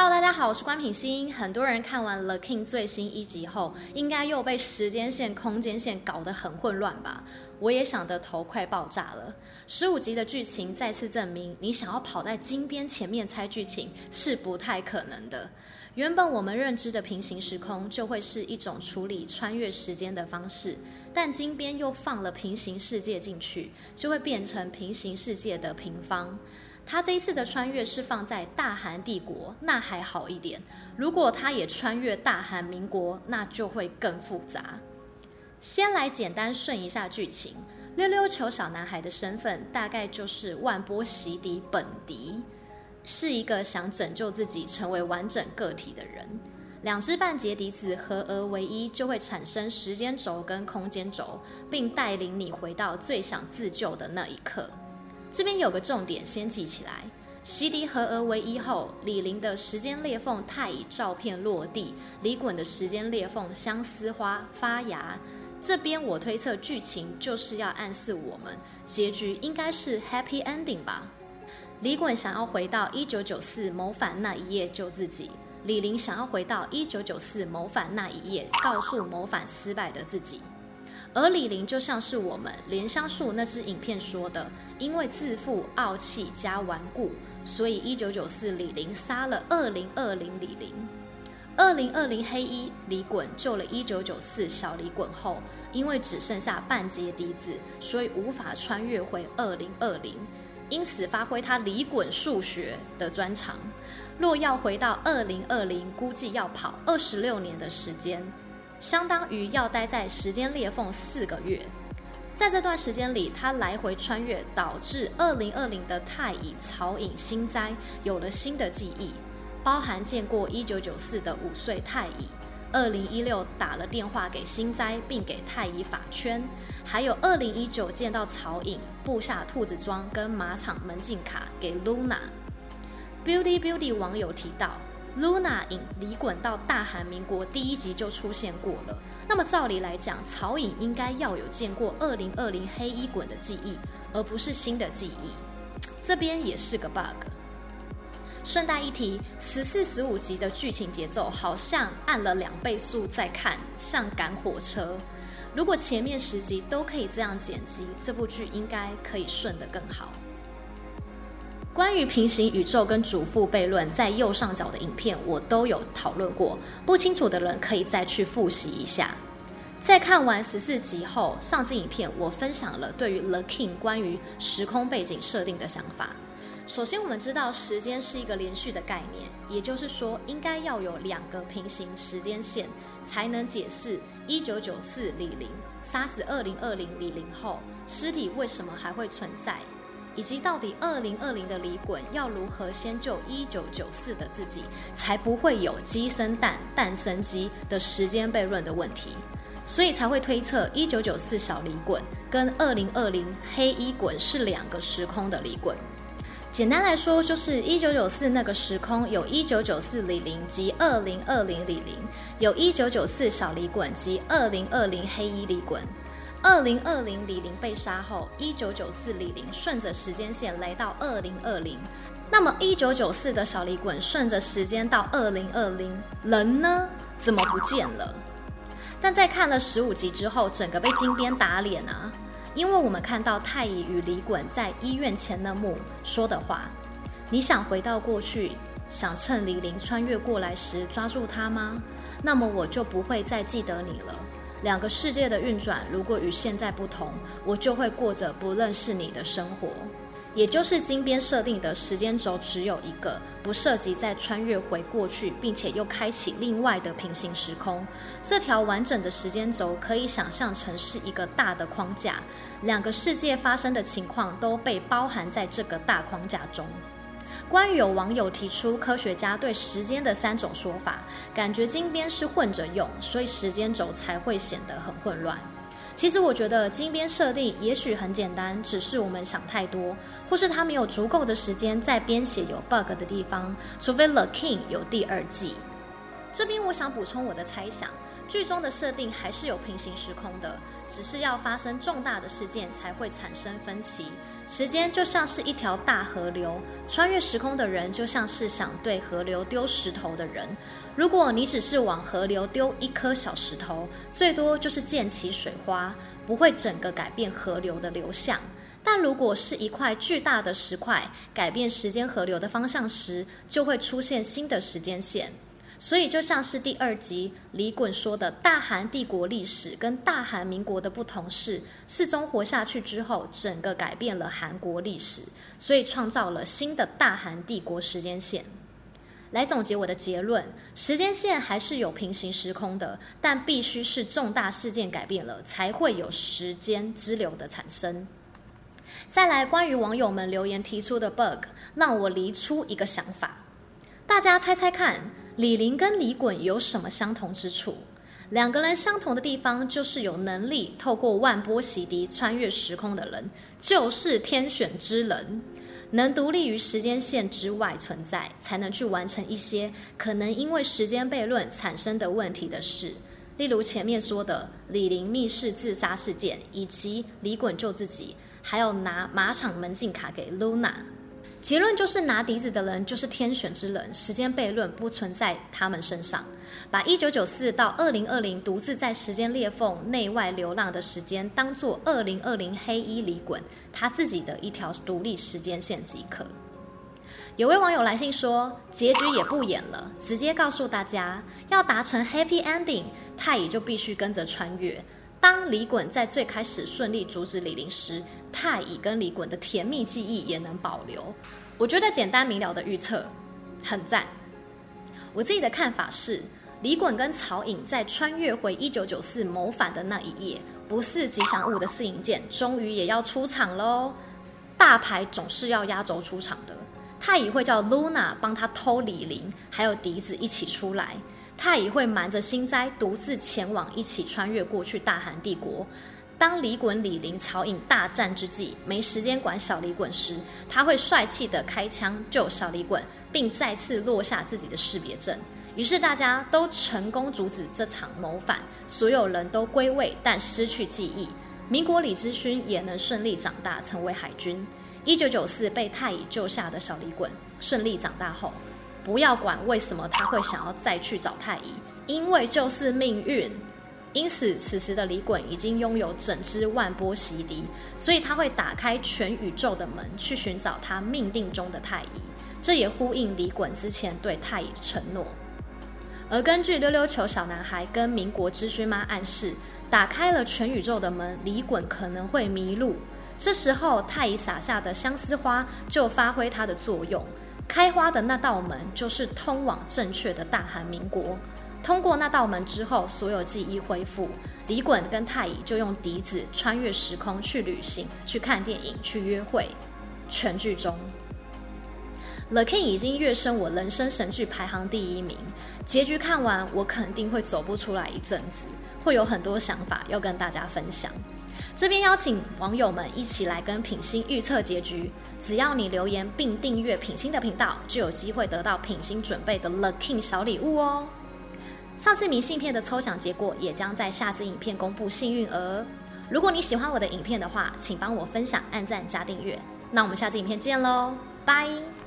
Hello，大家好，我是关品欣。很多人看完《The King》最新一集后，应该又被时间线、空间线搞得很混乱吧？我也想得头快爆炸了。十五集的剧情再次证明，你想要跑在金边前面猜剧情是不太可能的。原本我们认知的平行时空就会是一种处理穿越时间的方式，但金边又放了平行世界进去，就会变成平行世界的平方。他这一次的穿越是放在大韩帝国，那还好一点。如果他也穿越大韩民国，那就会更复杂。先来简单顺一下剧情：溜溜球小男孩的身份大概就是万波息笛本迪，是一个想拯救自己成为完整个体的人。两只半截笛子合而为一，就会产生时间轴跟空间轴，并带领你回到最想自救的那一刻。这边有个重点，先记起来。息笛合而为一后，李林的时间裂缝太乙照片落地，李衮的时间裂缝相思花发芽。这边我推测剧情就是要暗示我们，结局应该是 happy ending 吧。李衮想要回到一九九四谋反那一夜救自己，李林想要回到一九九四谋反那一夜，告诉谋反失败的自己。而李玲就像是我们莲香树那支影片说的，因为自负、傲气加顽固，所以一九九四李玲杀了二零二零李玲。二零二零黑衣李衮救了一九九四小李衮后，因为只剩下半截笛子，所以无法穿越回二零二零，因此发挥他李衮数学的专长。若要回到二零二零，估计要跑二十六年的时间。相当于要待在时间裂缝四个月，在这段时间里，他来回穿越，导致二零二零的太乙曹影心斋有了新的记忆，包含见过一九九四的五岁太乙，二零一六打了电话给心斋，并给太乙法圈，还有二零一九见到曹影，布下兔子装跟马场门禁卡给 Luna。Beauty Beauty 网友提到。Luna 引李衮到大韩民国第一集就出现过了，那么照理来讲，曹隐应该要有见过二零二零黑衣衮的记忆，而不是新的记忆，这边也是个 bug。顺带一提，十四、十五集的剧情节奏好像按了两倍速在看，像赶火车。如果前面十集都可以这样剪辑，这部剧应该可以顺得更好。关于平行宇宙跟主父悖论，在右上角的影片我都有讨论过，不清楚的人可以再去复习一下。在看完十四集后，上次影片我分享了对于 The King 关于时空背景设定的想法。首先，我们知道时间是一个连续的概念，也就是说，应该要有两个平行时间线，才能解释一九九四李霖杀死二零二零李霖后，尸体为什么还会存在。以及到底二零二零的李衮要如何先救一九九四的自己，才不会有鸡生蛋，蛋生鸡的时间悖论的问题，所以才会推测一九九四小李衮跟二零二零黑衣衮是两个时空的李衮。简单来说，就是一九九四那个时空有一九九四李霖及二零二零李霖，有一九九四小李衮及二零二零黑衣李衮。二零二零李霖被杀后，一九九四李霖顺着时间线来到二零二零，那么一九九四的小李衮顺着时间到二零二零，人呢？怎么不见了？但在看了十五集之后，整个被金边打脸啊！因为我们看到太乙与李衮在医院前那幕说的话：“你想回到过去，想趁李霖穿越过来时抓住他吗？那么我就不会再记得你了。”两个世界的运转，如果与现在不同，我就会过着不认识你的生活。也就是金编设定的时间轴只有一个，不涉及再穿越回过去，并且又开启另外的平行时空。这条完整的时间轴可以想象成是一个大的框架，两个世界发生的情况都被包含在这个大框架中。关于有网友提出科学家对时间的三种说法，感觉金编是混着用，所以时间轴才会显得很混乱。其实我觉得金编设定也许很简单，只是我们想太多，或是他没有足够的时间在编写有 bug 的地方，除非 The King 有第二季。这边我想补充我的猜想，剧中的设定还是有平行时空的，只是要发生重大的事件才会产生分歧。时间就像是一条大河流，穿越时空的人就像是想对河流丢石头的人。如果你只是往河流丢一颗小石头，最多就是溅起水花，不会整个改变河流的流向。但如果是一块巨大的石块，改变时间河流的方向时，就会出现新的时间线。所以，就像是第二集李衮说的，大韩帝国历史跟大韩民国的不同是，世宗活下去之后，整个改变了韩国历史，所以创造了新的大韩帝国时间线。来总结我的结论：时间线还是有平行时空的，但必须是重大事件改变了，才会有时间支流的产生。再来，关于网友们留言提出的 bug，让我离出一个想法，大家猜猜看。李林跟李衮有什么相同之处？两个人相同的地方就是有能力透过万波洗涤穿越时空的人，就是天选之人，能独立于时间线之外存在，才能去完成一些可能因为时间悖论产生的问题的事。例如前面说的李林密室自杀事件，以及李衮救自己，还有拿马场门禁卡给 Luna。结论就是拿笛子的人就是天选之人，时间悖论不存在他们身上。把一九九四到二零二零独自在时间裂缝内外流浪的时间，当做二零二零黑衣李衮他自己的一条独立时间线即可。有位网友来信说，结局也不演了，直接告诉大家，要达成 happy ending，太乙就必须跟着穿越。当李衮在最开始顺利阻止李陵时，太乙跟李衮的甜蜜记忆也能保留。我觉得简单明了的预测很赞。我自己的看法是，李衮跟曹颖在穿越回一九九四谋反的那一夜，不是吉祥物的四影剑终于也要出场喽。大牌总是要压轴出场的，太乙会叫 Luna 帮他偷李陵，还有笛子一起出来。太乙会瞒着心灾，独自前往一起穿越过去大韩帝国。当李衮、李陵、曹颖大战之际，没时间管小李衮时，他会帅气地开枪救小李衮，并再次落下自己的识别证。于是大家都成功阻止这场谋反，所有人都归位，但失去记忆。民国李知勋也能顺利长大，成为海军。一九九四被太乙救下的小李衮顺利长大后。不要管为什么他会想要再去找太乙，因为就是命运。因此，此时的李衮已经拥有整支万波洗涤，所以他会打开全宇宙的门去寻找他命定中的太乙。这也呼应李衮之前对太乙承诺。而根据溜溜球小男孩跟民国知勋妈暗示，打开了全宇宙的门，李衮可能会迷路。这时候，太乙撒下的相思花就发挥它的作用。开花的那道门就是通往正确的大韩民国。通过那道门之后，所有记忆恢复。李衮跟太乙就用笛子穿越时空去旅行、去看电影、去约会。全剧中，《The King》已经跃升我人生神剧排行第一名。结局看完，我肯定会走不出来一阵子，会有很多想法要跟大家分享。这边邀请网友们一起来跟品心预测结局。只要你留言并订阅品心的频道，就有机会得到品心准备的 The King 小礼物哦。上次明信片的抽奖结果也将在下次影片公布幸运儿。如果你喜欢我的影片的话，请帮我分享、按赞加订阅。那我们下次影片见喽，拜。